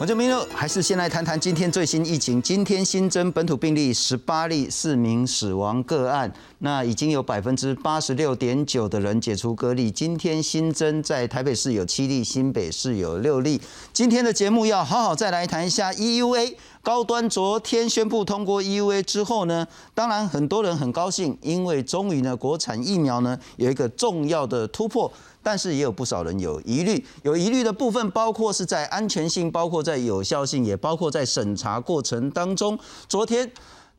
我叫明六，还是先来谈谈今天最新疫情。今天新增本土病例十八例，四名死亡个案。那已经有百分之八十六点九的人解除隔离。今天新增在台北市有七例，新北市有六例。今天的节目要好好再来谈一下 EUA 高端。昨天宣布通过 EUA 之后呢，当然很多人很高兴，因为终于呢国产疫苗呢有一个重要的突破。但是也有不少人有疑虑，有疑虑的部分包括是在安全性，包括在有效性，也包括在审查过程当中。昨天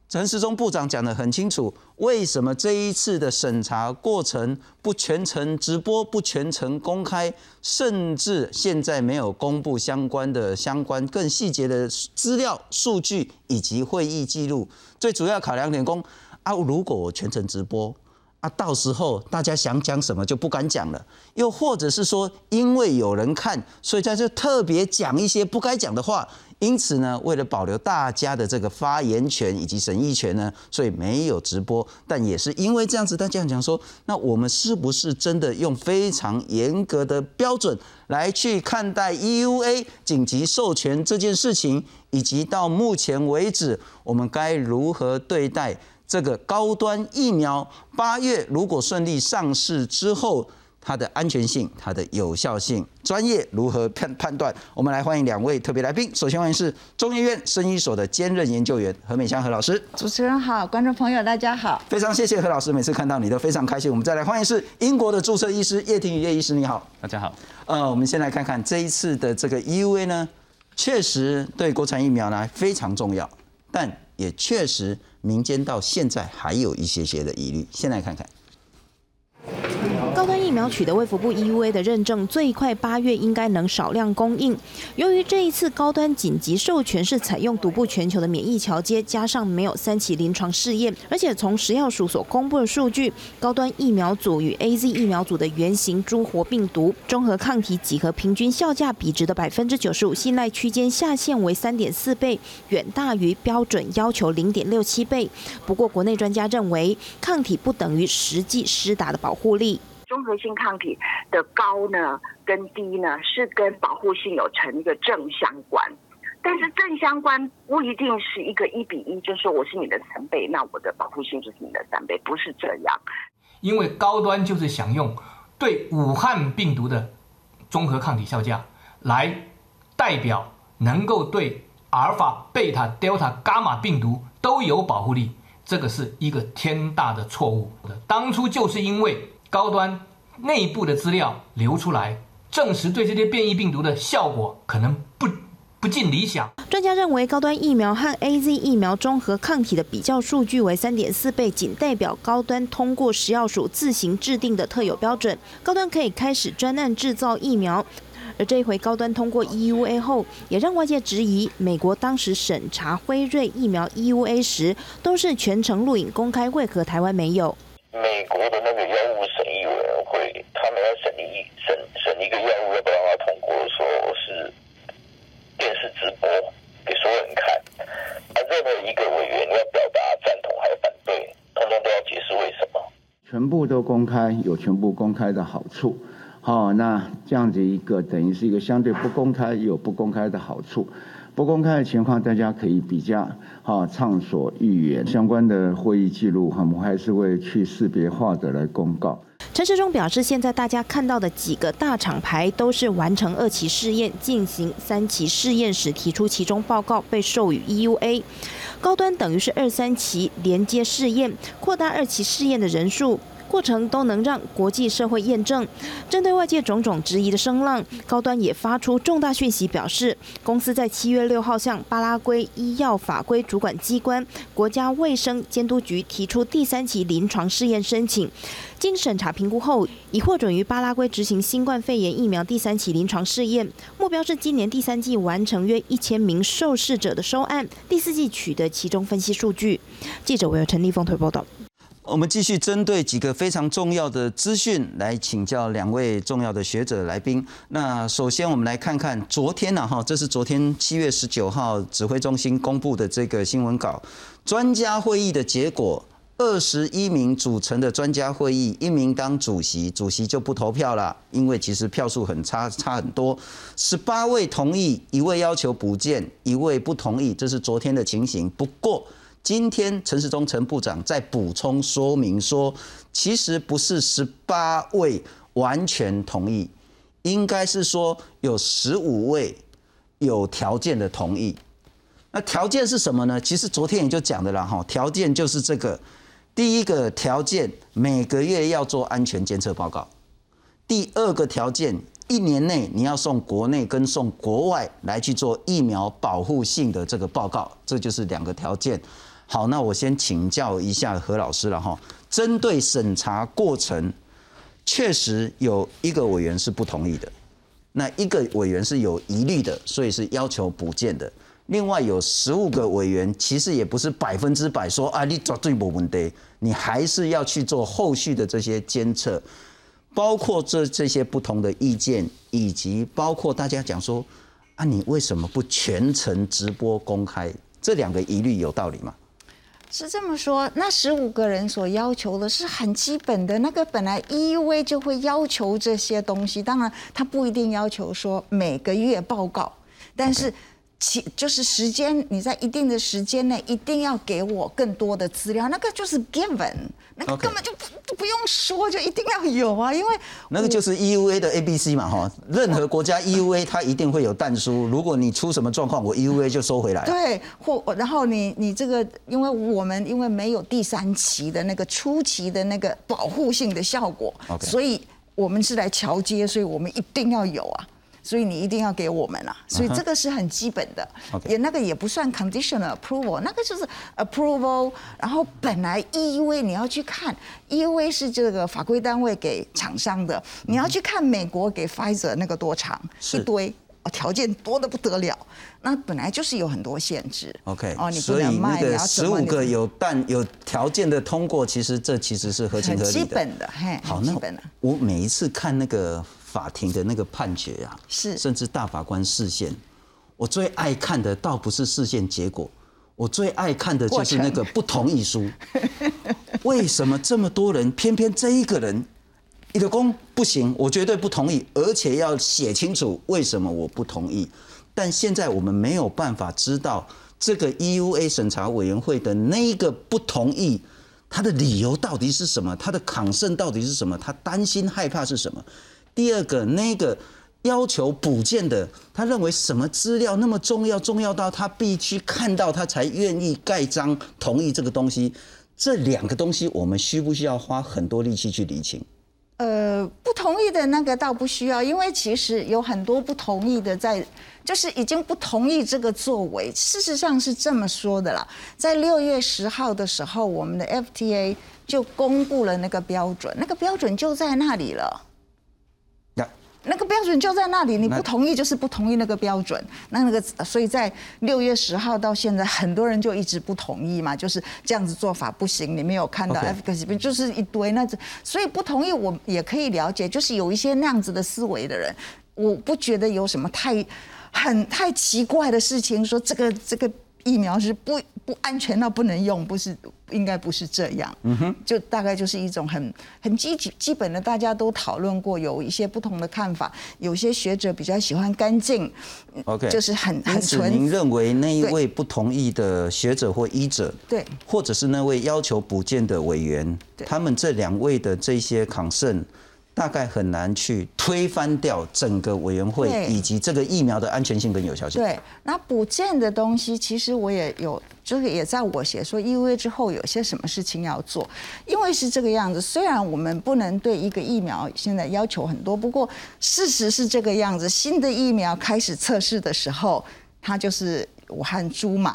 陈时中部长讲得很清楚，为什么这一次的审查过程不全程直播、不全程公开，甚至现在没有公布相关的、相关更细节的资料、数据以及会议记录。最主要考量点，公啊，如果全程直播。啊，到时候大家想讲什么就不敢讲了，又或者是说，因为有人看，所以在这特别讲一些不该讲的话。因此呢，为了保留大家的这个发言权以及审议权呢，所以没有直播。但也是因为这样子，大家讲说，那我们是不是真的用非常严格的标准来去看待 EUA 紧急授权这件事情，以及到目前为止，我们该如何对待？这个高端疫苗八月如果顺利上市之后，它的安全性、它的有效性、专业如何判判断？我们来欢迎两位特别来宾。首先欢迎是中医院生医所的兼任研究员何美香何老师。主持人好，观众朋友大家好。非常谢谢何老师，每次看到你都非常开心。我们再来欢迎是英国的注册医师叶廷宇叶医师，你好，大家好。呃，我们先来看看这一次的这个 EUA 呢，确实对国产疫苗呢非常重要，但也确实。民间到现在还有一些些的疑虑，先来看看。高端疫苗取得卫福部 EUA 的认证，最快八月应该能少量供应。由于这一次高端紧急授权是采用独步全球的免疫桥接，加上没有三期临床试验，而且从食药署所公布的数据，高端疫苗组与 AZ 疫苗组的原型猪活病毒综合抗体几何平均效价比值的百分之九十五信赖区间下限为三点四倍，远大于标准要求零点六七倍。不过，国内专家认为，抗体不等于实际施打的保护力。综合性抗体的高呢，跟低呢，是跟保护性有成一个正相关，但是正相关不一定是一个一比一，就是说我是你的三倍，那我的保护性就是你的三倍，不是这样。因为高端就是想用对武汉病毒的综合抗体效价来代表能够对阿尔法、贝塔、德尔塔、伽马病毒都有保护力，这个是一个天大的错误。当初就是因为。高端内部的资料流出来，证实对这些变异病毒的效果可能不不尽理想。专家认为，高端疫苗和 A Z 疫苗综合抗体的比较数据为三点四倍，仅代表高端通过食药署自行制定的特有标准，高端可以开始专案制造疫苗。而这一回高端通过 E U A 后，也让外界质疑，美国当时审查辉瑞疫苗 E U A 时，都是全程录影公开，为何台湾没有？美国的那个药物审议委员会，他们要审一审审一个药物，要不让它通过，说是电视直播给所有人看。啊，任何一个委员要表达赞同还是反对，通通都要解释为什么。全部都公开，有全部公开的好处。好，那这样子一个等于是一个相对不公开，有不公开的好处。不公开的情况，大家可以比较，哈，畅所欲言。相关的会议记录，我们还是会去识别化的来公告。陈世忠表示，现在大家看到的几个大厂牌都是完成二期试验，进行三期试验时提出其中报告，被授予 EUA。高端等于是二三期连接试验，扩大二期试验的人数。过程都能让国际社会验证。针对外界种种质疑的声浪，高端也发出重大讯息，表示公司在七月六号向巴拉圭医药法规主管机关国家卫生监督局提出第三期临床试验申请，经审查评估后，已获准于巴拉圭执行新冠肺炎疫苗第三期临床试验，目标是今年第三季完成约一千名受试者的收案，第四季取得其中分析数据。记者唯有陈立峰推报道。我们继续针对几个非常重要的资讯来请教两位重要的学者来宾。那首先我们来看看昨天呢，哈，这是昨天七月十九号指挥中心公布的这个新闻稿，专家会议的结果二十一名组成的专家会议，一名当主席，主席就不投票了，因为其实票数很差，差很多。十八位同意，一位要求补件，一位不同意，这是昨天的情形。不过今天陈时中陈部长在补充说明说，其实不是十八位完全同意，应该是说有十五位有条件的同意。那条件是什么呢？其实昨天也就讲的了哈，条件就是这个。第一个条件，每个月要做安全监测报告；第二个条件，一年内你要送国内跟送国外来去做疫苗保护性的这个报告，这就是两个条件。好，那我先请教一下何老师了哈。针对审查过程，确实有一个委员是不同意的，那一个委员是有疑虑的，所以是要求补件的。另外有十五个委员，其实也不是百分之百说啊，你做最没问题，你还是要去做后续的这些监测，包括这这些不同的意见，以及包括大家讲说啊，你为什么不全程直播公开？这两个疑虑有道理吗？是这么说，那十五个人所要求的是很基本的，那个本来 EUV 就会要求这些东西，当然他不一定要求说每个月报告，但是。其就是时间，你在一定的时间内一定要给我更多的资料，那个就是 given，那个根本就不不用说，就一定要有啊，因为那个就是 EUA 的 A B C 嘛，哈，任何国家 EUA 它一定会有弹书，如果你出什么状况，我 EUA 就收回来。对，或然后你你这个，因为我们因为没有第三期的那个初期的那个保护性的效果，所以我们是来桥接，所以我们一定要有啊。所以你一定要给我们了，所以这个是很基本的，也那个也不算 conditional approval，那个就是 approval。然后本来 EUV 你要去看，EUV 是这个法规单位给厂商的，你要去看美国给 Pfizer 那个多长一堆，条件多的不得了，那本来就是有很多限制。OK，哦，你不能卖，你要十五个有但有条件的通过，其实这其实是合情合理的。基本的，嘿，好，那我每一次看那个。法庭的那个判决呀，是甚至大法官视线，我最爱看的倒不是视线结果，我最爱看的就是那个不同意书。为什么这么多人偏偏这一个人，你的公不行，我绝对不同意，而且要写清楚为什么我不同意。但现在我们没有办法知道这个 EUA 审查委员会的那个不同意，他的理由到底是什么？他的抗胜到底是什么？他担心害怕是什么？第二个那个要求补件的，他认为什么资料那么重要，重要到他必须看到他才愿意盖章同意这个东西。这两个东西，我们需不需要花很多力气去理清？呃，不同意的那个倒不需要，因为其实有很多不同意的，在就是已经不同意这个作为。事实上是这么说的啦，在六月十号的时候，我们的 FTA 就公布了那个标准，那个标准就在那里了。那个标准就在那里，你不同意就是不同意那个标准。那那个，所以在六月十号到现在，很多人就一直不同意嘛，就是这样子做法不行。你没有看到 efficacy 就是一堆那，所以不同意我也可以了解，就是有一些那样子的思维的人，我不觉得有什么太很太奇怪的事情，说这个这个。疫苗是不不安全到不能用，不是应该不是这样，嗯哼，就大概就是一种很很基基本的，大家都讨论过，有一些不同的看法，有些学者比较喜欢干净，OK，就是很很纯。您认为那一位不同意的学者或医者，对，或者是那位要求补件的委员，他们这两位的这些抗胜。大概很难去推翻掉整个委员会以及这个疫苗的安全性跟有效性。对，那补件的东西，其实我也有，就是也在我写说 EUA 之后有些什么事情要做，因为是这个样子。虽然我们不能对一个疫苗现在要求很多，不过事实是这个样子。新的疫苗开始测试的时候，它就是武汉猪嘛。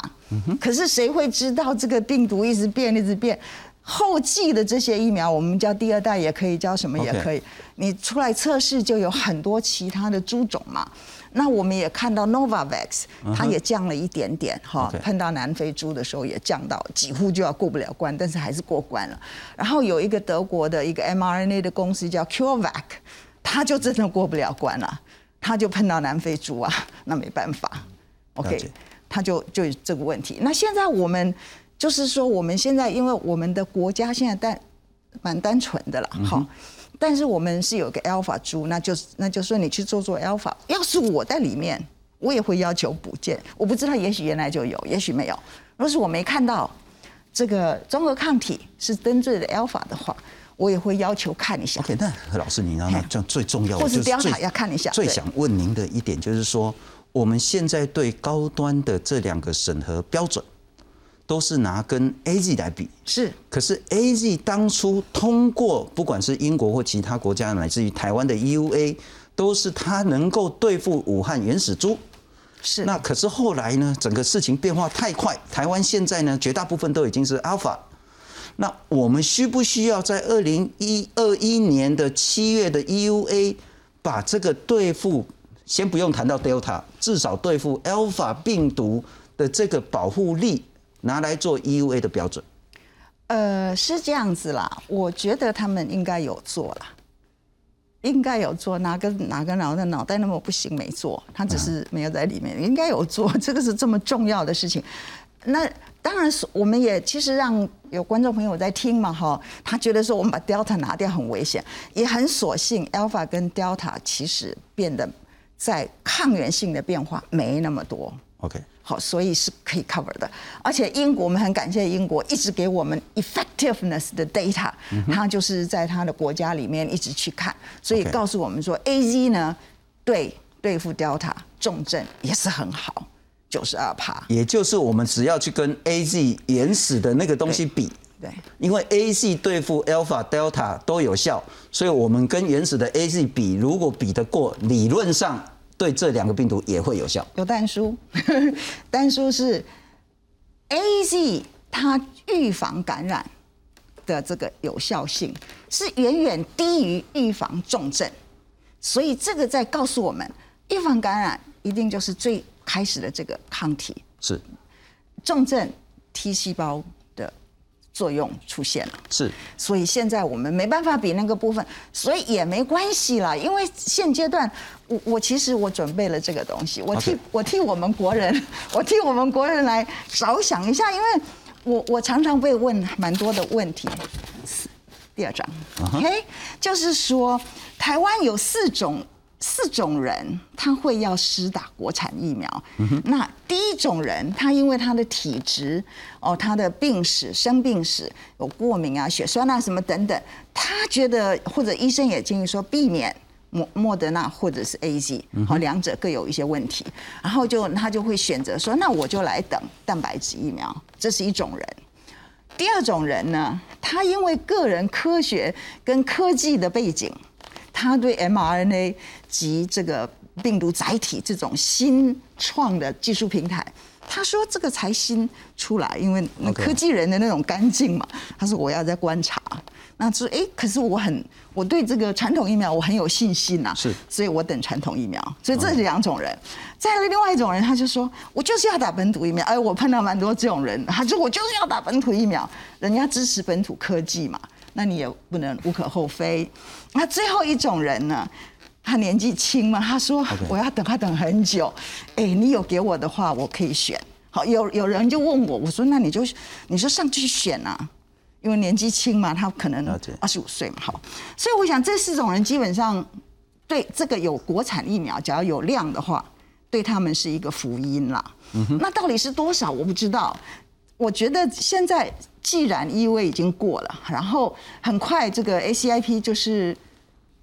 可是谁会知道这个病毒一直变，一直变？后继的这些疫苗，我们叫第二代，也可以叫什么也可以。你出来测试就有很多其他的猪种嘛。那我们也看到 Novavax，它也降了一点点哈，碰到南非猪的时候也降到几乎就要过不了关，但是还是过关了。然后有一个德国的一个 mRNA 的公司叫 CureVac，它就真的过不了关了，它就碰到南非猪啊，那没办法。OK，它就就这个问题。那现在我们。就是说我们现在因为我们的国家现在单蛮单纯的了，嗯好。但是我们是有个 alpha 株，那就是那就说你去做做 alpha。要是我在里面，我也会要求补件。我不知道，也许原来就有，也许没有。若是我没看到这个综合抗体是针对的 alpha 的话，我也会要求看一下。OK，那何老师，你让那嘿这样最重要的或就是是 Delta 要看一下最想问您的一点就是说，我们现在对高端的这两个审核标准，都是拿跟 AZ 来比。是可是 A Z 当初通过，不管是英国或其他国家，乃至于台湾的 EUA，都是它能够对付武汉原始猪。是那可是后来呢，整个事情变化太快，台湾现在呢，绝大部分都已经是 Alpha。那我们需不需要在二零一二一年的七月的 EUA 把这个对付，先不用谈到 Delta，至少对付 Alpha 病毒的这个保护力拿来做 EUA 的标准？呃，是这样子啦，我觉得他们应该有做啦，应该有做，哪个哪个脑的脑袋那么不行没做，他只是没有在里面，应该有做，这个是这么重要的事情。那当然是，我们也其实让有观众朋友在听嘛，哈，他觉得说我们把 Delta 拿掉很危险，也很所幸 Alpha 跟 Delta 其实变得在抗原性的变化没那么多。OK，好，所以是可以 cover 的。而且英国，我们很感谢英国一直给我们 effectiveness 的 data，它就是在它的国家里面一直去看，所以告诉我们说，A Z 呢对对付 Delta 重症也是很好，九十二帕。也就是我们只要去跟 A Z 原始的那个东西比，对，因为 A Z 对付 Alpha、Delta 都有效，所以我们跟原始的 A Z 比，如果比得过，理论上对这两个病毒也会有效。有蛋书，蛋书是 A Z 它预防感染的这个有效性是远远低于预防重症，所以这个在告诉我们，预防感染一定就是最开始的这个抗体，是重症 T 细胞的作用出现了。是，所以现在我们没办法比那个部分，所以也没关系啦。因为现阶段，我我其实我准备了这个东西，我替我替我们国人，我替我们国人来着想一下，因为我我常常被问蛮多的问题。第二章，OK，就是说台湾有四种四种人，他会要施打国产疫苗。那第一种人，他因为他的体质哦，他的病史、生病史有过敏啊、血栓啊什么等等，他觉得或者医生也建议说避免。莫莫德纳或者是 A Z，好，两者各有一些问题，然后就他就会选择说，那我就来等蛋白质疫苗，这是一种人。第二种人呢，他因为个人科学跟科技的背景，他对 mRNA 及这个病毒载体这种新创的技术平台，他说这个才新出来，因为那科技人的那种干净嘛。他说我要再观察。那说哎，可是我很我对这个传统疫苗我很有信心呐、是所以我等传统疫苗。所以这是两种人。再来另外一种人，他就说我就是要打本土疫苗。哎，我碰到蛮多这种人，他说我就是要打本土疫苗，人家支持本土科技嘛，那你也不能无可厚非。那最后一种人呢？他年纪轻嘛，他说我要等他等很久。哎，你有给我的话，我可以选。好，有有人就问我，我说那你就你就上去选啊，因为年纪轻嘛，他可能二十五岁嘛，好，所以我想这四种人基本上对这个有国产疫苗，只要有量的话，对他们是一个福音啦。那到底是多少我不知道。我觉得现在既然 EUA 已经过了，然后很快这个 ACIP 就是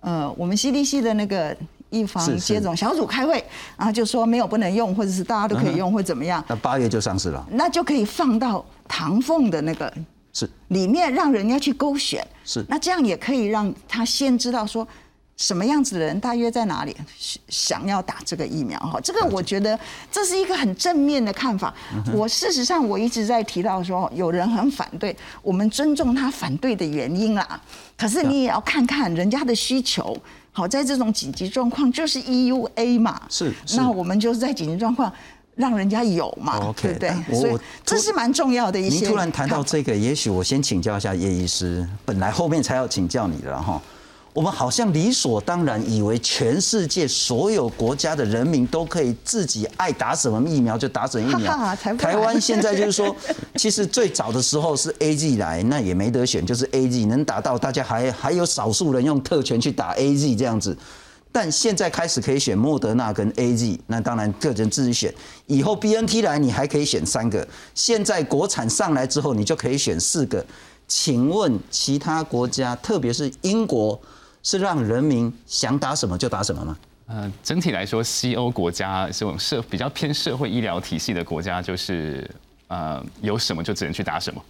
呃我们 CDC 的那个预防接种小组开会，然后就说没有不能用，或者是大家都可以用，或怎么样，那八月就上市了，那就可以放到唐凤的那个是。里面，让人家去勾选。是。那这样也可以让他先知道说。什么样子的人大约在哪里想要打这个疫苗哈？这个我觉得这是一个很正面的看法。我事实上我一直在提到说，有人很反对，我们尊重他反对的原因啦。可是你也要看看人家的需求。好，在这种紧急状况，就是 EUA 嘛，是是那我们就是在紧急状况让人家有嘛对不对所以我这是蛮重要的一些。您突然谈到这个，也许我先请教一下叶医师，本来后面才要请教你的哈。我们好像理所当然以为全世界所有国家的人民都可以自己爱打什么疫苗就打什么疫苗台湾现在就是说，其实最早的时候是 A G 来，那也没得选，就是 A G 能打到，大家还还有少数人用特权去打 A G 这样子。但现在开始可以选莫德纳跟 A G，那当然个人自己选。以后 B N T 来，你还可以选三个。现在国产上来之后，你就可以选四个。请问其他国家，特别是英国，是让人民想打什么就打什么吗？呃，整体来说，西欧国家这种社比较偏社会医疗体系的国家，就是呃有什么就只能去打什么，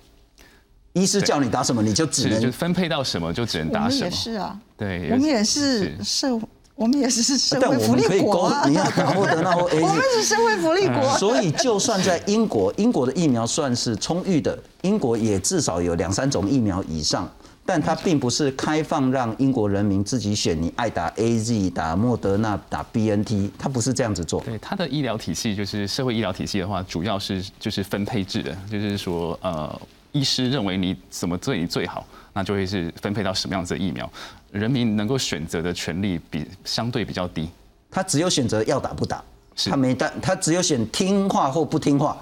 医师叫你打什么，你就只能就能。分配到什么就只能我们也打什么。是啊，对，我们也是社，我们也是社但会福利我们可以勾国啊，，你要打莫德纳或 A 我们。是社会福利国。所以，就算在英国，英国的疫苗算是充裕的，英国也至少有两三种疫苗以上，但它并不是开放让英国人民自己选，你爱打 A Z、打莫德纳、打 B N T，它不是这样子做。对它的医疗体系，就是社会医疗体系的话，主要是就是分配制的，就是说呃，医师认为你怎么对你最好，那就会是分配到什么样子的疫苗，人民能够选择的权利比相对比较低。他只有选择要打不打，他没打，他只有选听话或不听话。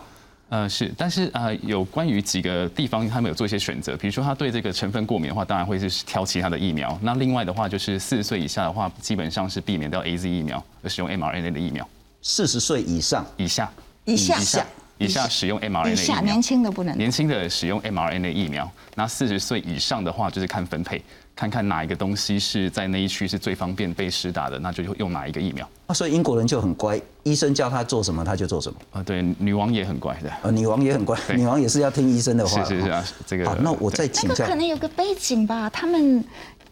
呃，是，但是呃，有关于几个地方，他们有做一些选择，比如说他对这个成分过敏的话，当然会是挑其他的疫苗。那另外的话，就是四十岁以下的话，基本上是避免掉 A Z 疫苗，而使用 mRNA 的疫苗。四十岁以上，以下，以下以下，以下使用 mRNA 以下疫苗年。轻的不能年轻的使用 mRNA 疫苗，那四十岁以上的话，就是看分配，看看哪一个东西是在那一区是最方便被施打的，那就用哪一个疫苗。啊，所以英国人就很乖，医生叫他做什么他就做什么。啊，对，女王也很乖的。呃，女王也很乖，女王也是要听医生的话。是是是啊，这个好，那我再那个请教可能有个背景吧，他们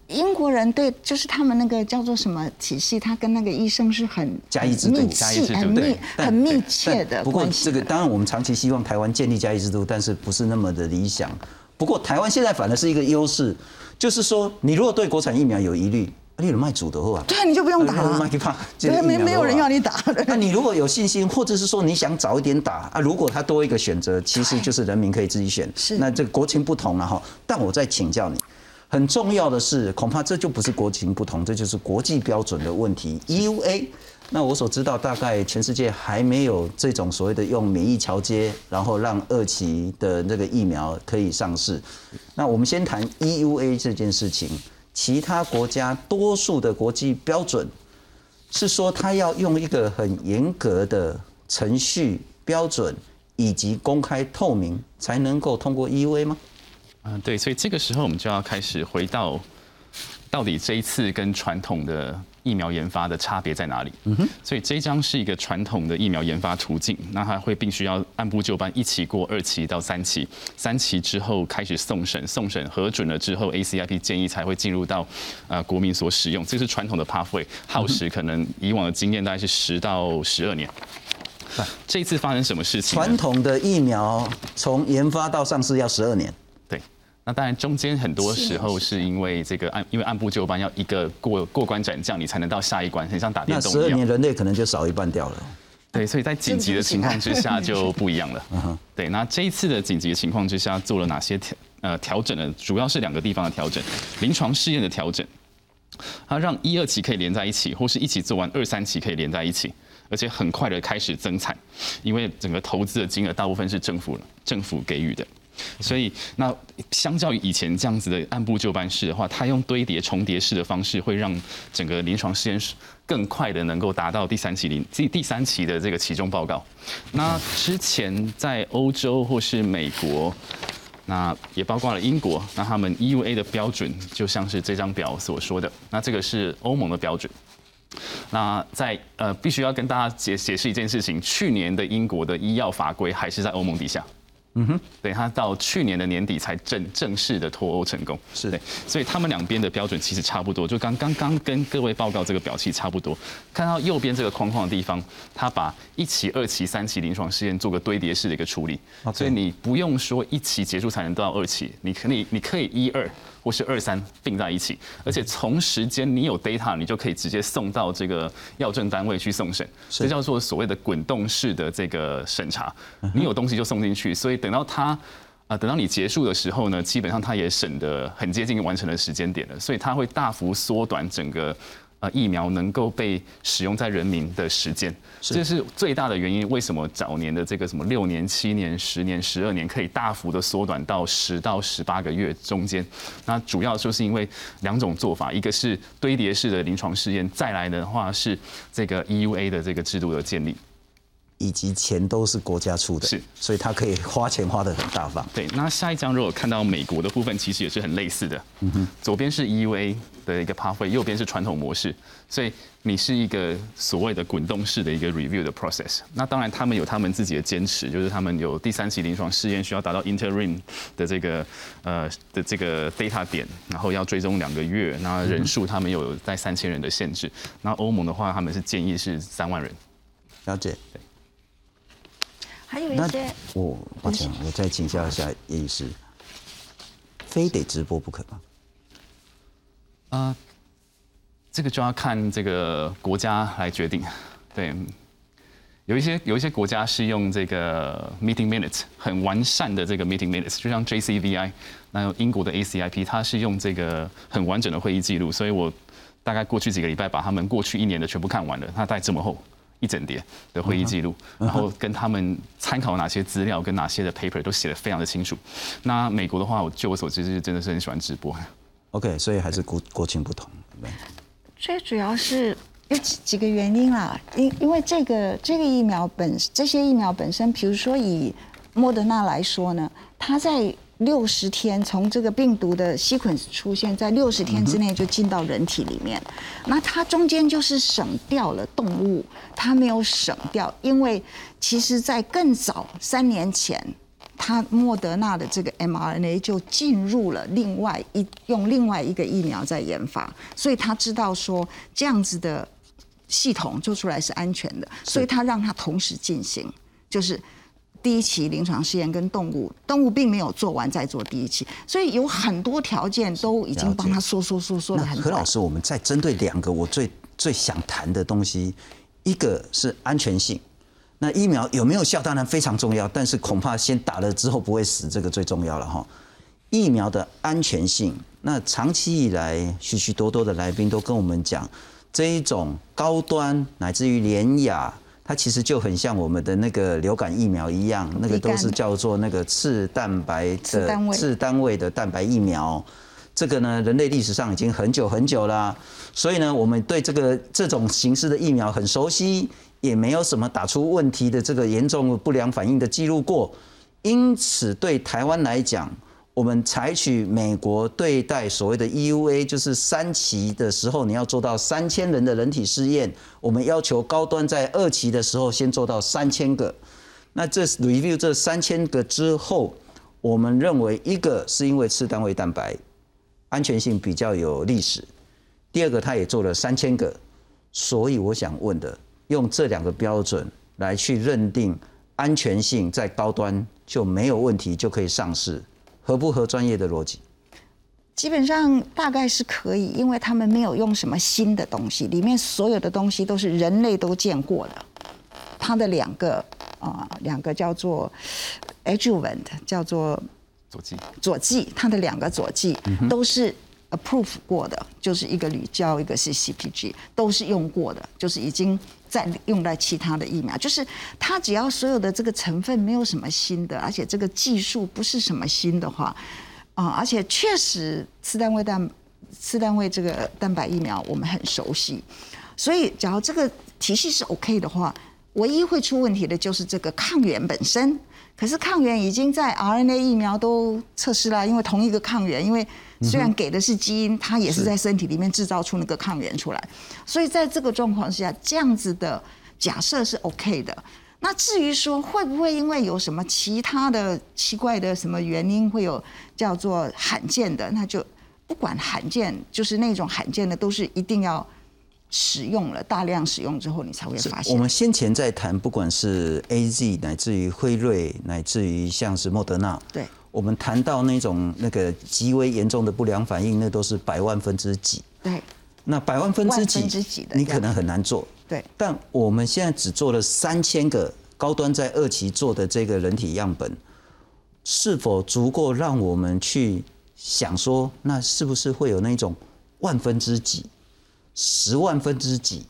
英国人对就是他们那个叫做什么体系，他跟那个医生是很加一制度加一制度、很很密切的但不过。这个当然，我们长期希望台湾建立加一制度，但是不是那么的理想。不过台湾现在反而是一个优势，就是说，你如果对国产疫苗有疑虑，你有卖主的话，对，你就不用打了。卖给怕，对，没没有人要你打。那你如果有信心，或者是说你想早一点打啊，如果他多一个选择，其实就是人民可以自己选。是那这个国情不同了哈。但我再请教你，很重要的是，恐怕这就不是国情不同，这就是国际标准的问题。EUA，那我所知道，大概全世界还没有这种所谓的用免疫桥接，然后让二期的那个疫苗可以上市。那我们先谈 EUA 这件事情，其他国家多数的国际标准是说，他要用一个很严格的程序标准以及公开透明，才能够通过 EUA 吗？嗯，对，所以这个时候我们就要开始回到，到底这一次跟传统的疫苗研发的差别在哪里？嗯哼，所以这一张是一个传统的疫苗研发途径，那它会必须要按部就班，一期过二期到三期，三期之后开始送审，送审核准了之后，ACIP 建议才会进入到呃国民所使用，这是传统的 pathway，耗时可能以往的经验大概是十到十二年。这一次发生什么事情？传统的疫苗从研发到上市要十二年，对，那当然中间很多时候是因为这个按因为按部就班，要一个过过关斩将，你才能到下一关，很像打电动一样。十二年人类可能就少一半掉了。对，所以在紧急的情况之下就不一样了。对，那这一次的紧急的情况之下做了哪些调呃调整呢？主要是两个地方的调整，临床试验的调整，它让一二期可以连在一起，或是一起做完二三期可以连在一起。而且很快的开始增产，因为整个投资的金额大部分是政府政府给予的，所以那相较于以前这样子的按部就班式的话，它用堆叠重叠式的方式，会让整个临床实验室更快的能够达到第三期临第第三期的这个期中报告。那之前在欧洲或是美国。那也包括了英国，那他们 EUA 的标准就像是这张表所说的，那这个是欧盟的标准。那在呃，必须要跟大家解解释一件事情，去年的英国的医药法规还是在欧盟底下。嗯哼，对，他到去年的年底才正正式的脱欧成功，是。的，所以他们两边的标准其实差不多，就刚刚刚跟各位报告这个表期差不多。看到右边这个框框的地方，他把一期、二期、三期临床试验做个堆叠式的一个处理，所以你不用说一期结束才能到二期，你可以你可以一二或是二三并在一起，而且从时间你有 data，你就可以直接送到这个药政单位去送审，这叫做所谓的滚动式的这个审查，你有东西就送进去，所以等到它。啊，等到你结束的时候呢，基本上它也省得很接近完成的时间点了，所以它会大幅缩短整个呃疫苗能够被使用在人民的时间，这是最大的原因。为什么早年的这个什么六年、七年、十年、十二年可以大幅的缩短到十到十八个月中间？那主要就是因为两种做法，一个是堆叠式的临床试验，再来的话是这个 EUA 的这个制度的建立。以及钱都是国家出的，是，所以他可以花钱花的很大方。对，那下一张如果看到美国的部分，其实也是很类似的。嗯哼，左边是 EUA 的一个 pathway，右边是传统模式，所以你是一个所谓的滚动式的一个 review 的 process。那当然他们有他们自己的坚持，就是他们有第三期临床试验需要达到 interim 的这个呃的这个 data 点，然后要追踪两个月，那人数他们有在三千人的限制。那欧盟的话，他们是建议是三万人。了解。对。还有一些，我抱歉，我再请教一下叶医师，非得直播不可吗？啊，这个就要看这个国家来决定。对，有一些有一些国家是用这个 meeting minutes 很完善的这个 meeting minutes，就像 JCVI，那英国的 ACIP，它是用这个很完整的会议记录，所以我大概过去几个礼拜把他们过去一年的全部看完了，它大概这么厚。一整叠的会议记录，然后跟他们参考哪些资料，跟哪些的 paper 都写的非常的清楚。那美国的话，我据我所知是真的是很喜欢直播。OK，所以还是国国情不同。最主要是有几几个原因啦，因因为这个这个疫苗本这些疫苗本身，比如说以莫德纳来说呢，它在。六十天从这个病毒的 sequence 出现在六十天之内就进到人体里面，那它中间就是省掉了动物，它没有省掉，因为其实在更早三年前，它莫德纳的这个 mRNA 就进入了另外一用另外一个疫苗在研发，所以他知道说这样子的系统做出来是安全的，所以他让它同时进行，就是。第一期临床试验跟动物，动物并没有做完再做第一期，所以有很多条件都已经帮他说说说说的很。何老师，我们再针对两个我最最想谈的东西，一个是安全性，那疫苗有没有效当然非常重要，但是恐怕先打了之后不会死，这个最重要了哈。疫苗的安全性，那长期以来许许多多的来宾都跟我们讲，这一种高端乃至于廉雅。它其实就很像我们的那个流感疫苗一样，那个都是叫做那个次蛋白的次单位的蛋白疫苗。这个呢，人类历史上已经很久很久了，所以呢，我们对这个这种形式的疫苗很熟悉，也没有什么打出问题的这个严重不良反应的记录过。因此，对台湾来讲，我们采取美国对待所谓的 EUA，就是三期的时候，你要做到三千人的人体试验。我们要求高端在二期的时候先做到三千个。那这 review 这三千个之后，我们认为一个是因为次单位蛋白安全性比较有历史，第二个他也做了三千个。所以我想问的，用这两个标准来去认定安全性在高端就没有问题，就可以上市。合不合专业的逻辑？基本上大概是可以，因为他们没有用什么新的东西，里面所有的东西都是人类都见过的。它的两个啊，两个叫做 adjuvant，叫做佐剂，佐剂，它的两个佐剂都是 approve 过的，就是一个铝胶，一个是 CPG，都是用过的，就是已经。在用在其他的疫苗，就是它只要所有的这个成分没有什么新的，而且这个技术不是什么新的话，啊，而且确实次单位蛋次单位这个蛋白疫苗我们很熟悉，所以假如这个体系是 OK 的话，唯一会出问题的就是这个抗原本身。可是抗原已经在 RNA 疫苗都测试了，因为同一个抗原，因为虽然给的是基因，它也是在身体里面制造出那个抗原出来，所以在这个状况下，这样子的假设是 OK 的。那至于说会不会因为有什么其他的奇怪的什么原因会有叫做罕见的，那就不管罕见，就是那种罕见的，都是一定要。使用了大量使用之后，你才会发现。我们先前在谈，不管是 A Z 乃至于辉瑞，乃至于像是莫德纳，对，我们谈到那种那个极为严重的不良反应，那都是百万分之几。对，那百万分之几，你可能很难做。对，但我们现在只做了三千个高端在二期做的这个人体样本，是否足够让我们去想说，那是不是会有那种万分之几、十万分之几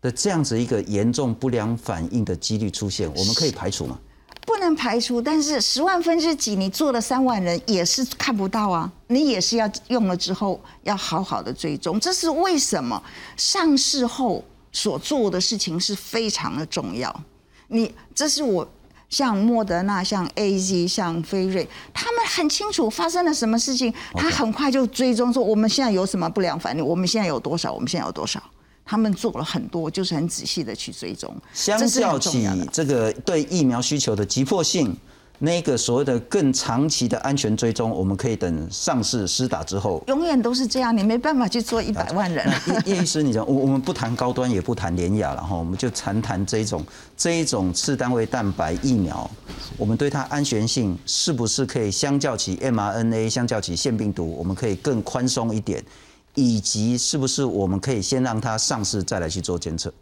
的这样子一个严重不良反应的几率出现？我们可以排除吗？排除，但是十万分之几，你做了三万人也是看不到啊，你也是要用了之后要好好的追踪，这是为什么上市后所做的事情是非常的重要。你这是我像莫德纳、像 A Z、像飞瑞，他们很清楚发生了什么事情，他很快就追踪说我们现在有什么不良反应，我们现在有多少，我们现在有多少。他们做了很多，就是很仔细的去追踪。相较起这个对疫苗需求的急迫性，那个所谓的更长期的安全追踪，我们可以等上市施打之后。永远都是这样，你没办法去做一百万人。叶叶医师，你讲我我们不谈高端，也不谈廉雅了哈，我们就谈谈这一种这一种次单位蛋白疫苗，我们对它安全性是不是可以相较起 mRNA，相较起腺病毒，我们可以更宽松一点？以及是不是我们可以先让它上市，再来去做监测？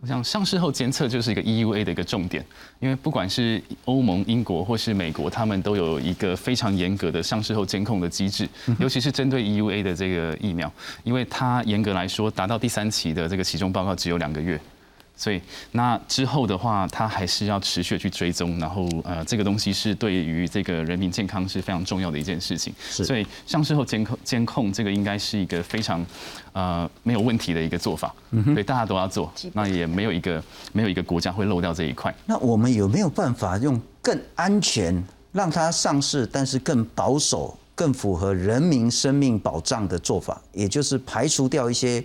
我想上市后监测就是一个 EUA 的一个重点，因为不管是欧盟、英国或是美国，他们都有一个非常严格的上市后监控的机制，尤其是针对 EUA 的这个疫苗，因为它严格来说达到第三期的这个其中报告只有两个月。所以那之后的话，它还是要持续去追踪，然后呃，这个东西是对于这个人民健康是非常重要的一件事情。所以上市后监控监控这个应该是一个非常呃没有问题的一个做法。嗯对，大家都要做，那也没有一个没有一个国家会漏掉这一块。那我们有没有办法用更安全让它上市，但是更保守、更符合人民生命保障的做法？也就是排除掉一些。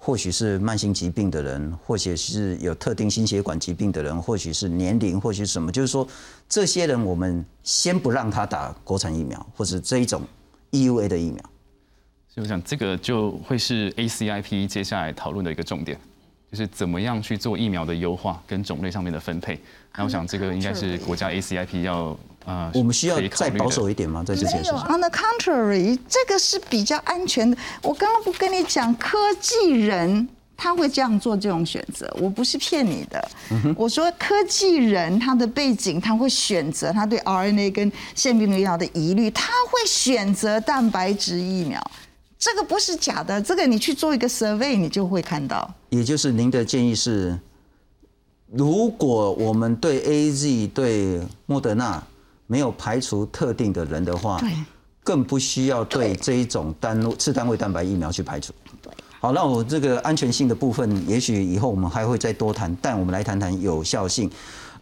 或许是慢性疾病的人，或许是有特定心血管疾病的人，或许是年龄，或许什么，就是说，这些人我们先不让他打国产疫苗，或者这一种 EUA 的疫苗。所以我想，这个就会是 ACIP 接下来讨论的一个重点，就是怎么样去做疫苗的优化跟种类上面的分配。那我想，这个应该是国家 ACIP 要。啊，我们需要再保守一点吗？在这件事上？On the contrary，这个是比较安全的。我刚刚不跟你讲，科技人他会这样做这种选择，我不是骗你的。我说科技人他的背景，他会选择他对 RNA 跟腺病毒疫苗的疑虑，他会选择蛋白质疫苗。这个不是假的，这个你去做一个 survey，你就会看到。也就是您的建议是，如果我们对 AZ 对莫德纳。没有排除特定的人的话，更不需要对这一种单次单位蛋白疫苗去排除。好，那我这个安全性的部分，也许以后我们还会再多谈。但我们来谈谈有效性。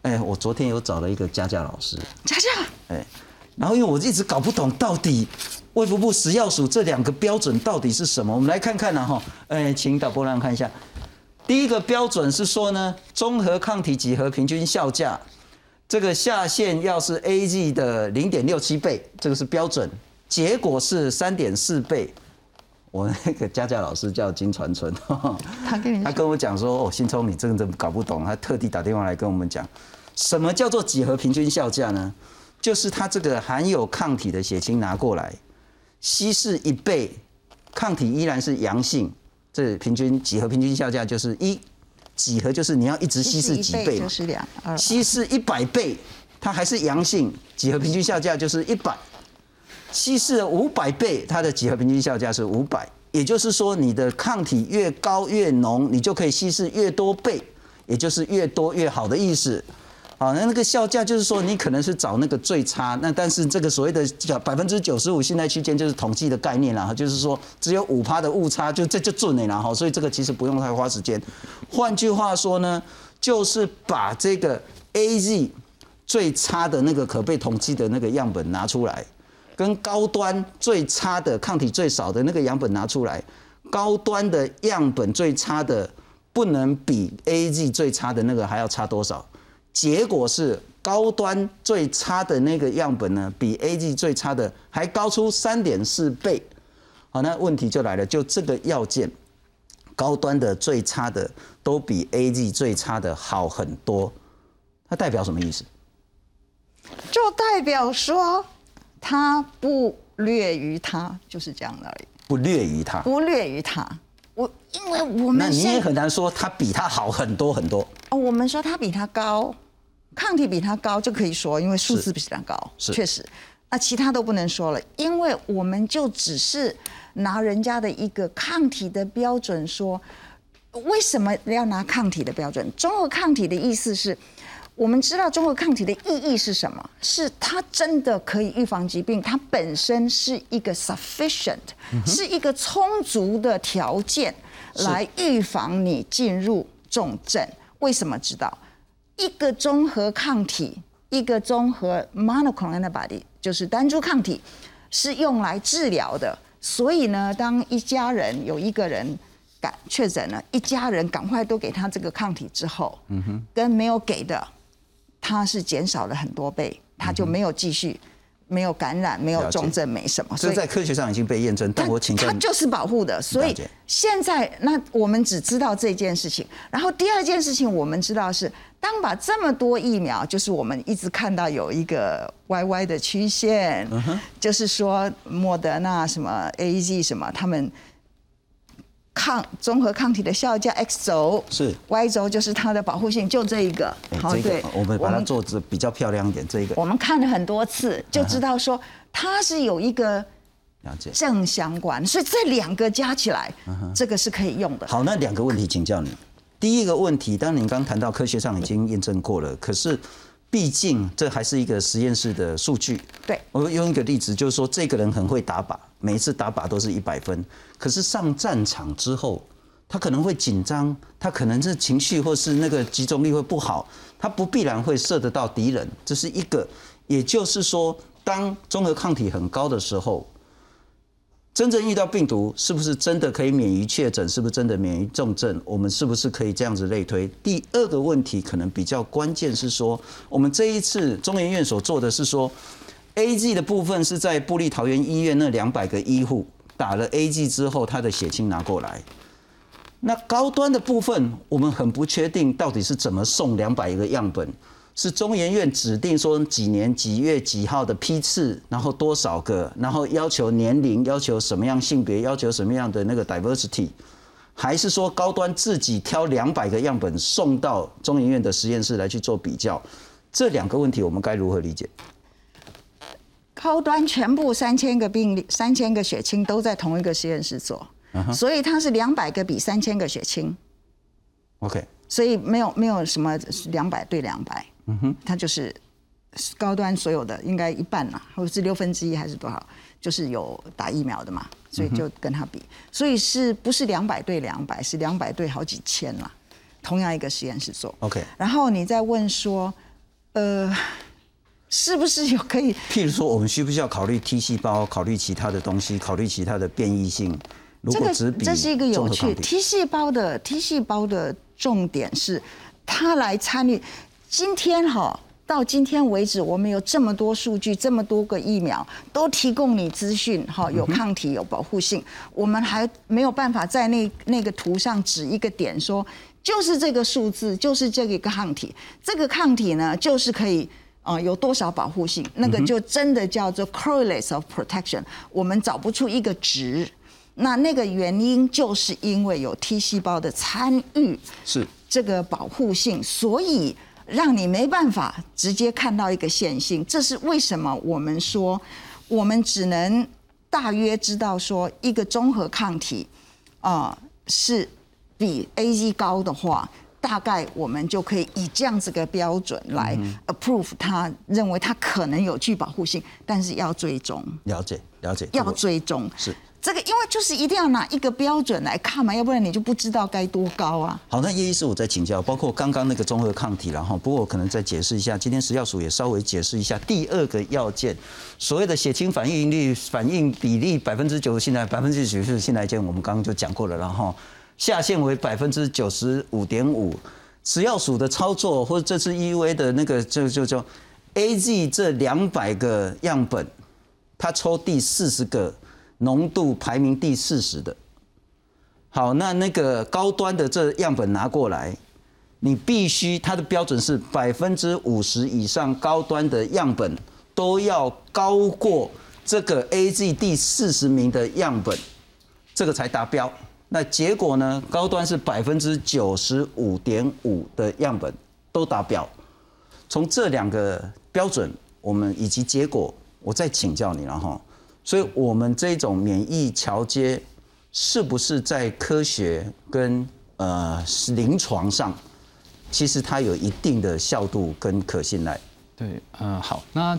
哎，我昨天有找了一个佳佳老师，佳佳。哎，然后因为我一直搞不懂到底卫福部食药署这两个标准到底是什么，我们来看看呢哈。哎，请导播让看一下，第一个标准是说呢，综合抗体几何平均效价。这个下限要是 A G 的零点六七倍，这个是标准，结果是三点四倍。我那个家教老师叫金传春，他跟你他跟我讲说，哦，新聪你真的搞不懂，他特地打电话来跟我们讲，什么叫做几何平均效价呢？就是他这个含有抗体的血清拿过来，稀释一倍，抗体依然是阳性，这平均几何平均效价就是一。几何就是你要一直稀释几倍嘛，稀释一百倍，它还是阳性，几何平均效价就是一百。稀释了五百倍，它的几何平均效价是五百。也就是说，你的抗体越高越浓，你就可以稀释越多倍，也就是越多越好的意思。好，那那个效价就是说，你可能是找那个最差，那但是这个所谓的叫百分之九十五信赖区间就是统计的概念啦，就是说只有五趴的误差，就这就准了哈，所以这个其实不用太花时间。换句话说呢，就是把这个 A Z 最差的那个可被统计的那个样本拿出来，跟高端最差的抗体最少的那个样本拿出来，高端的样本最差的不能比 A Z 最差的那个还要差多少？结果是高端最差的那个样本呢，比 A G 最差的还高出三点四倍。好，那问题就来了，就这个要件，高端的最差的都比 A G 最差的好很多。它代表什么意思？就代表说它不劣于它，就是这样的而已。不劣于它，不劣于它。我因为我们那你也很难说它比它好很多很多。哦，我们说它比它高。抗体比它高就可以说，因为数字是比它高，是确实。那其他都不能说了，因为我们就只是拿人家的一个抗体的标准说，为什么要拿抗体的标准？综合抗体的意思是，我们知道综合抗体的意义是什么？是它真的可以预防疾病，它本身是一个 sufficient，、是一个充足的条件来预防你进入重症。为什么知道？一个综合抗体，一个综合 monoclonal antibody，就是单株抗体，是用来治疗的。所以呢，当一家人有一个人感确诊了，一家人赶快都给他这个抗体之后，嗯哼，跟没有给的，他是减少了很多倍，他就没有继续。没有感染，没有重症，没什么，所以在科学上已经被验证，但它我请教你，它就是保护的，所以现在那我们只知道这件事情，然后第二件事情我们知道是，当把这么多疫苗，就是我们一直看到有一个歪歪的曲线，嗯就是说莫德纳什么 A Z 什么，他们抗综合抗体的效价 X 轴是，Y 轴就是它的保护性，就这一个，哎这对。个，我们把它做的比较漂亮一点，这一个。我们看了很多次，就知道说它是有一个。正相关，所以这两个加起来，嗯这个是可以用的。好，那两个问题请教你。第一个问题，当然你刚谈到科学上已经验证过了，可是毕竟这还是一个实验室的数据。对我用一个例子，就是说这个人很会打靶，每一次打靶都是一百分，可是上战场之后，他可能会紧张，他可能是情绪或是那个集中力会不好，他不必然会射得到敌人，这是一个。也就是说，当综合抗体很高的时候，真正遇到病毒，是不是真的可以免于确诊？是不是真的免于重症？我们是不是可以这样子类推？第二个问题可能比较关键是说，我们这一次中研院所做的是说，A G 的部分是在布利桃园医院那两百个医护打了 A G 之后，他的血清拿过来。那高端的部分，我们很不确定到底是怎么送两百个样本，是中研院指定说几年几月几号的批次，然后多少个，然后要求年龄，要求什么样性别，要求什么样的那个 diversity，还是说高端自己挑两百个样本送到中研院的实验室来去做比较？这两个问题我们该如何理解？高端全部三千个病例、三千个血清都在同一个实验室做，所以它是两百个比三千个血清，OK，所以没有没有什么两百对两百，嗯哼，它就是高端所有的应该一半啦，或者是六分之一还是多少，就是有打疫苗的嘛，所以就跟它比，所以是不是两百对两百，是两百对好几千啦，同样一个实验室做 OK 然后你再问说，呃，是不是有可以？譬如说，我们需不需要考虑 T 细胞，考虑其他的东西，考虑其他的变异性？如这个果只比这是一个有趣 T 细胞的 T 细胞的重点是，它来参与。今天哈，到今天为止，我们有这么多数据，这么多个疫苗都提供你资讯，哈，有抗体，有保护性，我们还没有办法在那那个图上指一个点说，就是这个数字，就是这个抗体，这个抗体呢，就是可以。啊、有多少保护性？那个就真的叫做 correlates of protection，我们找不出一个值。那那个原因就是因为有 T 细胞的参与，是这个保护性，所以让你没办法直接看到一个线性。这是为什么我们说，我们只能大约知道说一个综合抗体啊、是比 A Z 高的话。大概我们就可以以这样子个标准来 approve 它，认为它可能有具保护性，但是要追踪。了解了解，要追踪。是这个，因为就是一定要拿一个标准来看嘛，要不然你就不知道该多高啊。好，那叶医师，我再请教，包括刚刚那个综合抗体，然后不过我可能再解释一下，今天食药署也稍微解释一下第二个要件，所谓的血清反应率、反应比例百分之九十现在、百分之九十信赖件，我们刚刚就讲过了，然后下限为百分之九十五点五。食药署的操作，或者这次 EUA 的那个就就叫 AZ 这两百个样本，他抽第四十个，浓度排名第四十的。好，那那个高端的这样本拿过来，你必须它的标准是百分之五十以上高端的样本都要高过这个 AZ 第四十名的样本，这个才达标。那结果呢？高端是百分之九十五点五的样本都达标，从这两个标准，我们以及结果，我再请教你了哈。所以，我们这种免疫桥接，是不是在科学跟呃临床上，其实它有一定的效度跟可信赖？对，嗯，好，那。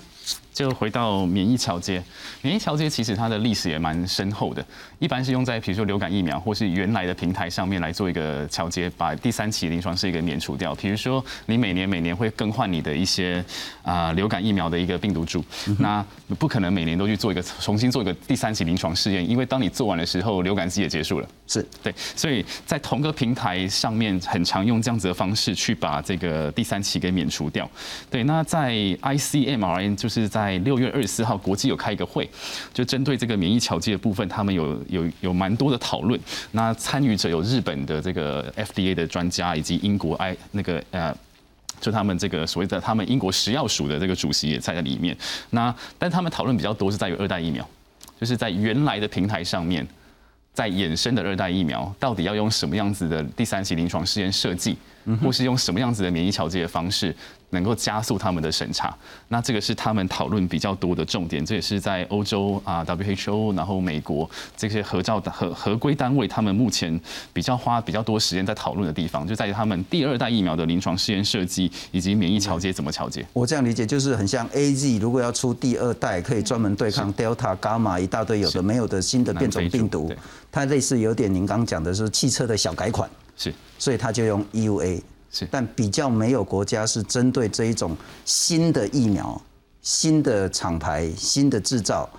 就回到免疫桥接，免疫桥接其实它的历史也蛮深厚的，一般是用在比如说流感疫苗或是原来的平台上面来做一个桥接，把第三期临床试验给免除掉。比如说你每年每年会更换你的一些啊流感疫苗的一个病毒株，那不可能每年都去做一个重新做一个第三期临床试验，因为当你做完的时候，流感季也结束了。是对，所以在同个平台上面很常用这样子的方式去把这个第三期给免除掉。对，那在 ICMRN 就是在在六月二十四号，国际有开一个会，就针对这个免疫桥接的部分，他们有有有蛮多的讨论。那参与者有日本的这个 FDA 的专家，以及英国 I 那个呃，就他们这个所谓的他们英国食药署的这个主席也在里面。那但他们讨论比较多是在于二代疫苗，就是在原来的平台上面，在衍生的二代疫苗到底要用什么样子的第三期临床试验设计，或是用什么样子的免疫调节的方式。能够加速他们的审查，那这个是他们讨论比较多的重点。这也是在欧洲啊，WHO，然后美国这些合照合合规单位，他们目前比较花比较多时间在讨论的地方，就在于他们第二代疫苗的临床试验设计以及免疫调节怎么调节。我这样理解，就是很像 A Z，如果要出第二代，可以专门对抗 Delta、伽马一大堆有的没有的新的变种病毒，它类似有点您刚讲的是汽车的小改款，是，所以他就用 EUA。是，但比较没有国家是针对这一种新的疫苗、新的厂牌、新的制造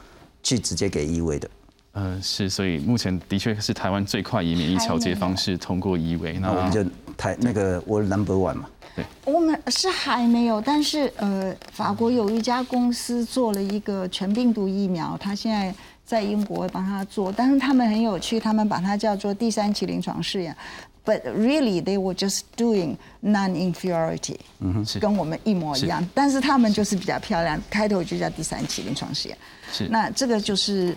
去直接给 EV 的。呃，是，所以目前的确是台湾最快以免疫调节方式通过 EV，那我们就台那个我 Number One 嘛。对，我们是还没有，但是呃，法国有一家公司做了一个全病毒疫苗，他现在在英国帮他做，但是他们很有趣，他们把它叫做第三期临床试验。But really, they were just doing non-inferiority，跟我们一模一样。但是他们就是比较漂亮，开头就叫第三期临床试验。是。那这个就是，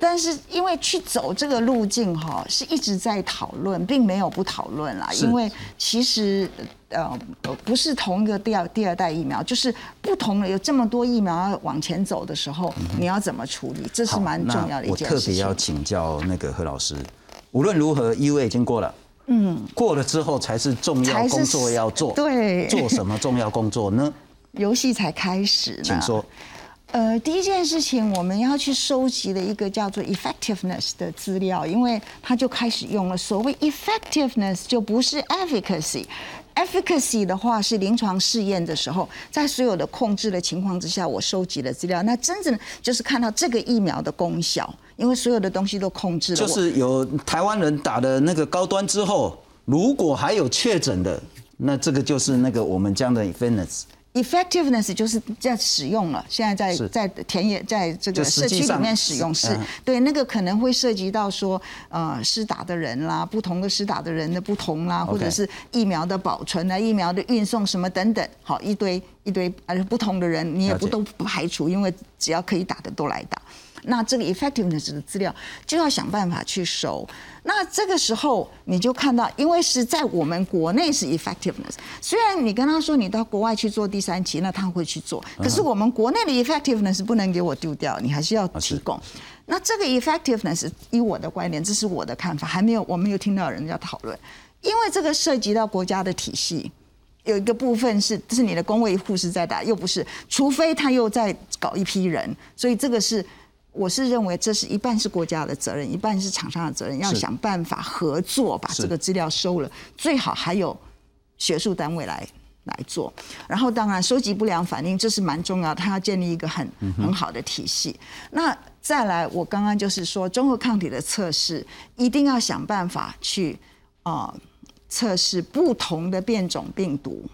但是因为去走这个路径哈，是一直在讨论，并没有不讨论啦。因为其实呃不是同一个第二第二代疫苗，就是不同的有这么多疫苗要往前走的时候，你要怎么处理？这是蛮重要的一件事情。我特别要请教那个何老师，无论如何，U 已经过了。嗯，过了之后才是重要工作要做。对，做什么重要工作呢？游戏才开始呢。请说。呃，第一件事情我们要去收集的一个叫做 effectiveness 的资料，因为他就开始用了所谓 effectiveness 就不是 efficacy。efficacy 的话是临床试验的时候，在所有的控制的情况之下，我收集的资料，那真正就是看到这个疫苗的功效。因为所有的东西都控制了，就是有台湾人打的那个高端之后，如果还有确诊的，那这个就是那个我们讲的 effectiveness。effectiveness 就是在使用了，现在在在田野在这个社区里面使用是，对那个可能会涉及到说，呃，施打的人啦，不同的施打的人的不同啦，或者是疫苗的保存啊，疫苗的运送什么等等，好一堆一堆，而且不同的人你也不都不排除，因为只要可以打的都来打。那这个 effectiveness 的资料就要想办法去收。那这个时候你就看到，因为是在我们国内是 effectiveness，虽然你跟他说你到国外去做第三期，那他会去做，可是我们国内的 effectiveness 不能给我丢掉，你还是要提供。那这个 effectiveness，以我的观点，这是我的看法，还没有我没有听到人家讨论，因为这个涉及到国家的体系，有一个部分是是你的工位护士在打，又不是，除非他又在搞一批人，所以这个是。我是认为这是一半是国家的责任，一半是厂商的责任，要想办法合作把这个资料收了，最好还有学术单位来来做。然后当然收集不良反应这是蛮重要，他要建立一个很很好的体系。那再来，我刚刚就是说综合抗体的测试一定要想办法去啊测试不同的变种病毒。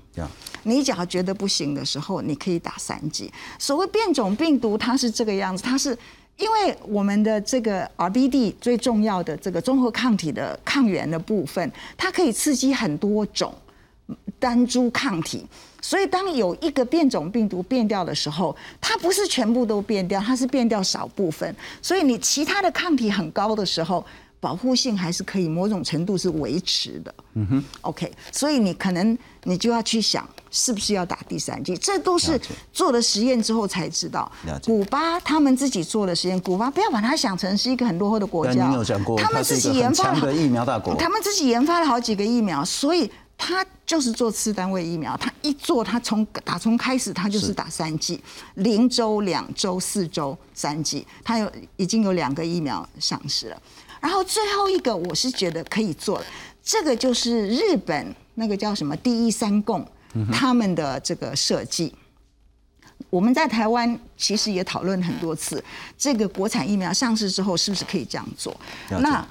你假如觉得不行的时候，你可以打三剂。所谓变种病毒，它是这个样子，它是。因为我们的这个 RBD 最重要的这个综合抗体的抗原的部分，它可以刺激很多种单株抗体，所以当有一个变种病毒变掉的时候，它不是全部都变掉，它是变掉少部分，所以你其他的抗体很高的时候，保护性还是可以某种程度是维持的。嗯哼，OK，所以你可能你就要去想，是不是要打第三剂？这都是做了实验之后才知道。古巴他们自己做的实验，古巴不要把它想成是一个很落后的国家。有讲过，他们自己研发了疫苗大国，他们自己研发了好几个疫苗，所以他就是做次单位疫苗。他一做，他从打从开始，他就是打三剂，零周、两周、四周、三剂，他有已经有两个疫苗上市了。然后最后一个，我是觉得可以做。这个就是日本那个叫什么第一三共他们的这个设计。我们在台湾其实也讨论很多次，这个国产疫苗上市之后是不是可以这样做？那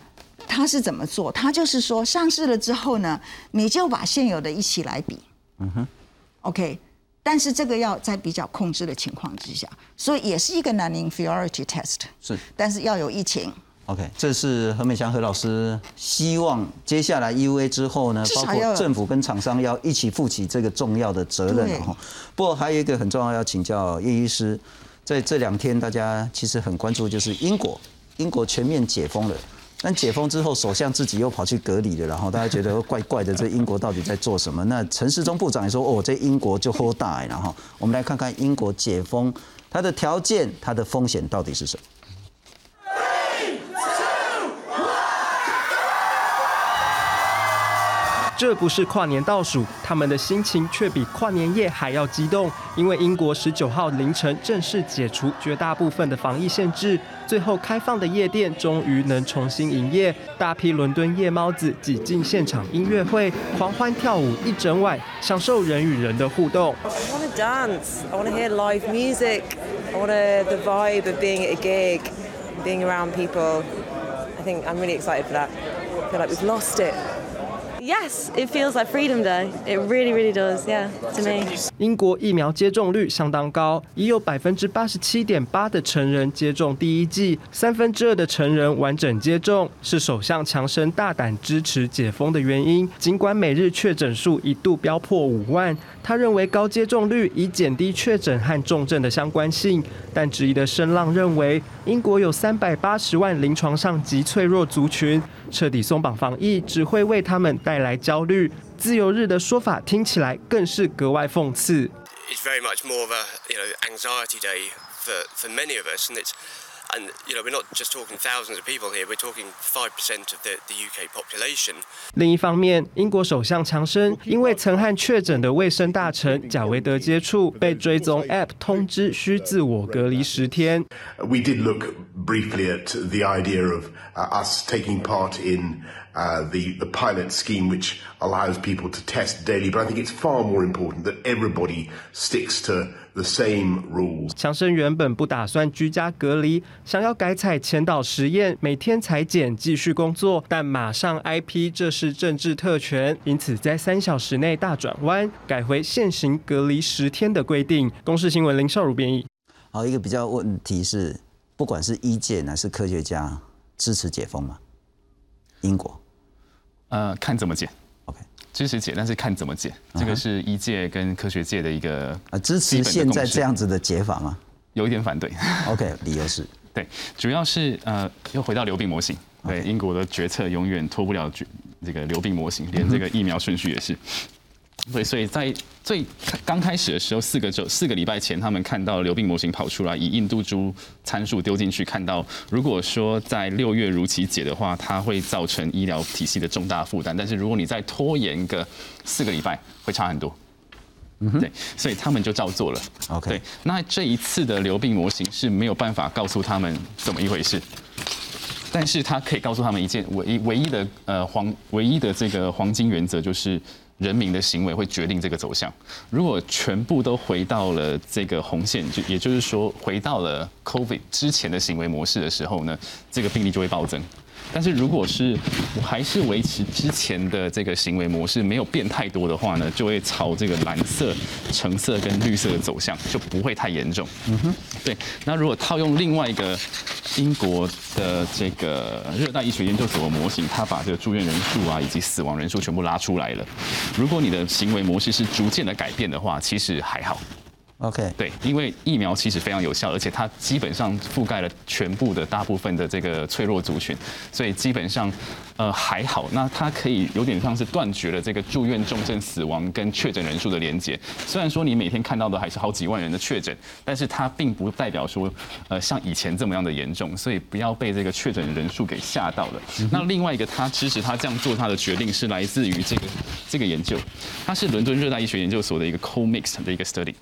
他是怎么做？他就是说上市了之后呢，你就把现有的一起来比。嗯哼。OK，但是这个要在比较控制的情况之下，所以也是一个 non-inferiority test。是。但是要有疫情。OK，这是何美祥何老师希望接下来 EUA 之后呢，包括政府跟厂商要一起负起这个重要的责任哈。不过还有一个很重要要请教叶医师，在这两天大家其实很关注，就是英国，英国全面解封了，但解封之后首相自己又跑去隔离了，然后大家觉得怪怪的，这英国到底在做什么？那陈世忠部长也说，哦，这英国就豁大，然后我们来看看英国解封它的条件、它的风险到底是什么。这不是跨年倒数，他们的心情却比跨年夜还要激动，因为英国十九号凌晨正式解除绝大部分的防疫限制，最后开放的夜店终于能重新营业，大批伦敦夜猫子挤进现场音乐会，狂欢跳舞一整晚，享受人与人的互动。I want to dance. I want to hear live music. I want the vibe of being at a gig, being around people. I think I'm really excited for that. I feel like we've lost it. Yes, it feels like Freedom Day. It really, really does. Yeah, to me. 英国疫苗接种率相当高，已有百分之八十七点八的成人接种第一剂，三分之二的成人完整接种，是首相强生大胆支持解封的原因。尽管每日确诊数一度飙破五万，他认为高接种率以减低确诊和重症的相关性。但质疑的声浪认为，英国有三百八十万临床上极脆弱族群，彻底松绑防疫只会为他们带来焦虑。自由日的说法听起来更是格外讽刺。It's very much more of a you know anxiety day for for many of us, and it's and you know we're not just talking thousands of people here. We're talking five percent of the the UK population. 另一方面，英国首相强生因为曾和确诊的卫生大臣贾维德接触，被追踪 App 通知需自我隔离十天。We did look briefly at the idea of us taking part in. uh, the the pilot scheme, which allows people to test daily. But I think it's far more important that everybody sticks to the same rules. 强生原本不打算居家隔离，想要改采前导实验，每天裁剪继续工作，但马上 IP 这是政治特权，因此在三小时内大转弯，改回现行隔离十天的规定。公视新闻林少如编译。好，一个比较问题是，不管是医界还是科学家支持解封吗？英国。呃，看怎么解支持解，但是看怎么解，这个是医界跟科学界的一个啊支持现在这样子的解法吗？有一点反对，OK，理由是。对，主要是呃又回到流病模型，对，英国的决策永远脱不了这个流病模型，连这个疫苗顺序也是。对，所以在最刚开始的时候，四个周四个礼拜前，他们看到流病模型跑出来，以印度猪参数丢进去，看到如果说在六月如期解的话，它会造成医疗体系的重大负担。但是如果你再拖延个四个礼拜，会差很多。嗯对，所以他们就照做了。OK，对，那这一次的流病模型是没有办法告诉他们怎么一回事，但是他可以告诉他们一件唯一唯一的呃黄唯一的这个黄金原则就是。人民的行为会决定这个走向。如果全部都回到了这个红线，就也就是说回到了 COVID 之前的行为模式的时候呢，这个病例就会暴增。但是如果是我还是维持之前的这个行为模式，没有变太多的话呢，就会朝这个蓝色、橙色跟绿色的走向，就不会太严重。嗯哼，对。那如果套用另外一个英国的这个热带医学研究所的模型，它把这个住院人数啊以及死亡人数全部拉出来了。如果你的行为模式是逐渐的改变的话，其实还好。OK，对，因为疫苗其实非常有效，而且它基本上覆盖了全部的大部分的这个脆弱族群，所以基本上呃还好。那它可以有点像是断绝了这个住院重症死亡跟确诊人数的连接。虽然说你每天看到的还是好几万人的确诊，但是它并不代表说呃像以前这么样的严重，所以不要被这个确诊人数给吓到了。那另外一个，他支持他这样做他的决定是来自于这个这个研究，它是伦敦热带医学研究所的一个 co-mix 的一个 study。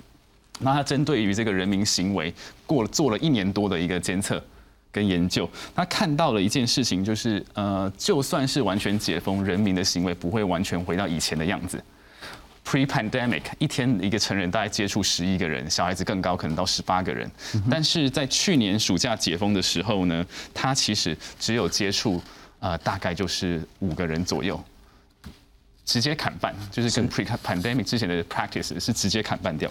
那他针对于这个人民行为过了做了一年多的一个监测跟研究，他看到了一件事情，就是呃，就算是完全解封，人民的行为不会完全回到以前的样子。Pre-pandemic，一天一个成人大概接触十一个人，小孩子更高，可能到十八个人。但是在去年暑假解封的时候呢，他其实只有接触呃大概就是五个人左右。直接砍半，就是跟 pre pandemic 之前的 practice 是直接砍半掉。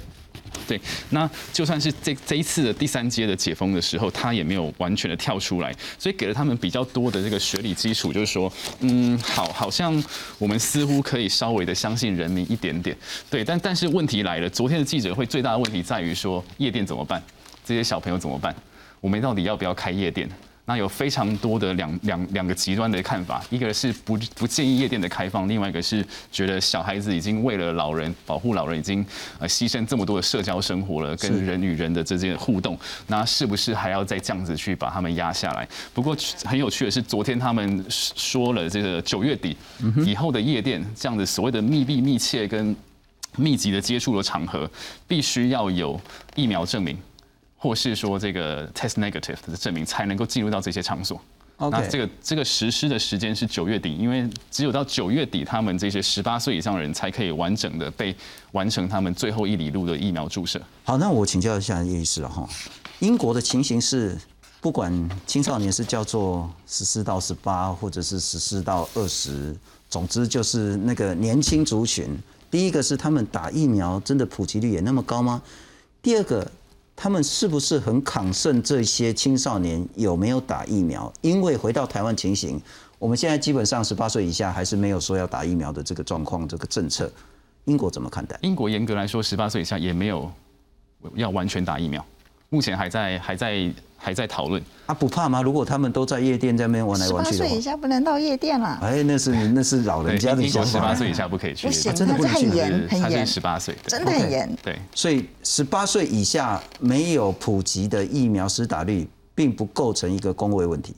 对，那就算是这这一次的第三阶的解封的时候，他也没有完全的跳出来，所以给了他们比较多的这个学理基础，就是说，嗯，好，好像我们似乎可以稍微的相信人民一点点。对，但但是问题来了，昨天的记者会最大的问题在于说，夜店怎么办？这些小朋友怎么办？我们到底要不要开夜店？那有非常多的两两两个极端的看法，一个是不不建议夜店的开放，另外一个是觉得小孩子已经为了老人保护老人，已经呃牺牲这么多的社交生活了，跟人与人的这些互动，那是不是还要再这样子去把他们压下来？不过很有趣的是，昨天他们说了，这个九月底以后的夜店这样子所谓的密闭、密切跟密集的接触的场合，必须要有疫苗证明。或是说这个 test negative 的证明才能够进入到这些场所。那这个这个实施的时间是九月底，因为只有到九月底，他们这些十八岁以上的人才可以完整的被完成他们最后一里路的疫苗注射。好，那我请教一下叶医师了哈。英国的情形是，不管青少年是叫做十四到十八，或者是十四到二十，总之就是那个年轻族群。第一个是他们打疫苗真的普及率也那么高吗？第二个。他们是不是很抗胜这些青少年有没有打疫苗？因为回到台湾情形，我们现在基本上十八岁以下还是没有说要打疫苗的这个状况，这个政策，英国怎么看待？英国严格来说，十八岁以下也没有要完全打疫苗，目前还在还在。还在讨论，他不怕吗？如果他们都在夜店在那边玩来玩去十八岁以下不能到夜店了。哎，那是那是老人家的想法。十八岁以下不可以去，不行，真的很严，很严。十八岁，真的很严。对，所以十八岁以下没有普及的疫苗施打率，并不构成一个公卫问题，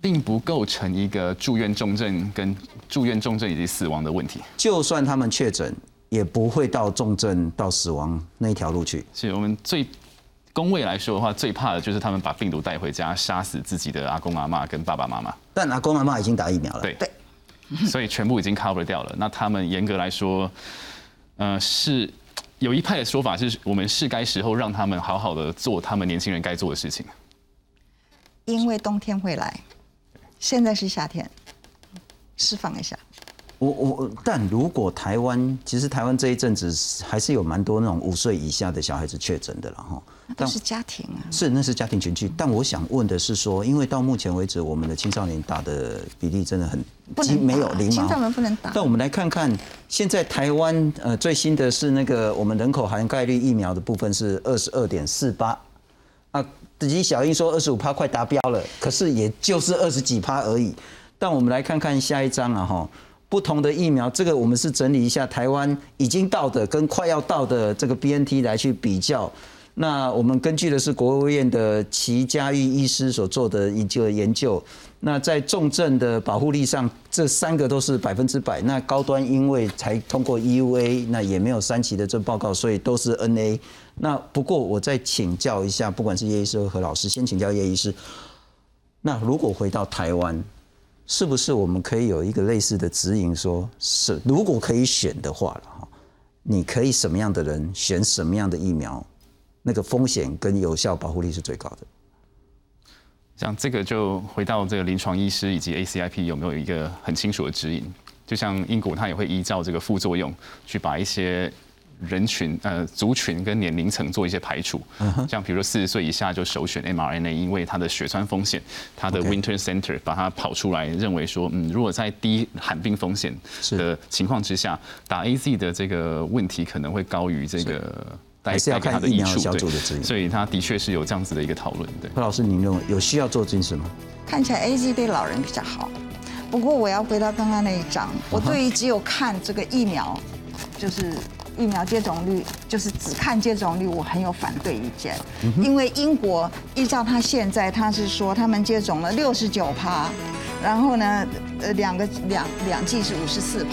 并不构成一个住院重症跟住院重症以及死亡的问题。就算他们确诊，也不会到重症到死亡那一条路去。是我们最。工位来说的话，最怕的就是他们把病毒带回家，杀死自己的阿公阿妈跟爸爸妈妈。但阿公阿妈已经打疫苗了，对对，所以全部已经 cover 掉了。那他们严格来说，呃，是有一派的说法是我们是该时候让他们好好的做他们年轻人该做的事情。因为冬天会来，现在是夏天，释放一下。我我，但如果台湾其实台湾这一阵子还是有蛮多那种五岁以下的小孩子确诊的了哈。但是家庭啊。是，那是家庭群聚。但我想问的是说，因为到目前为止，我们的青少年打的比例真的很几没有零青少年不能打。但我们来看看，现在台湾呃最新的是那个我们人口涵盖率疫苗的部分是二十二点四八啊，自己小英说二十五趴快达标了，可是也就是二十几趴而已。但我们来看看下一章啊哈。不同的疫苗，这个我们是整理一下台湾已经到的跟快要到的这个 BNT 来去比较。那我们根据的是国务院的齐家玉医师所做的一个研究。那在重症的保护力上，这三个都是百分之百。那高端因为才通过 EUA，那也没有三期的这报告，所以都是 NA。那不过我再请教一下，不管是叶医师和何老师，先请教叶医师。那如果回到台湾？是不是我们可以有一个类似的指引，说是如果可以选的话了哈，你可以什么样的人选什么样的疫苗，那个风险跟有效保护力是最高的。像这个就回到这个临床医师以及 ACIP 有没有一个很清楚的指引？就像英国，它也会依照这个副作用去把一些人群呃族群跟年龄层做一些排除，像比如说四十岁以下就首选 mRNA，因为它的血栓风险，它的 Winter Center 把它跑出来，认为说，嗯，如果在低罕病风险的情况之下，打 AZ 的这个问题可能会高于这个还是要看疫苗小组的指引，所以他的确是有这样子的一个讨论。对，何老师，您认为有需要做这件事吗？看起来 AZ 对老人比较好，不过我要回到刚刚那一章，我对于只有看这个疫苗，就是。疫苗接种率就是只看接种率，我很有反对意见。因为英国依照他现在，他是说他们接种了六十九趴，然后呢，呃，两个两两剂是五十四。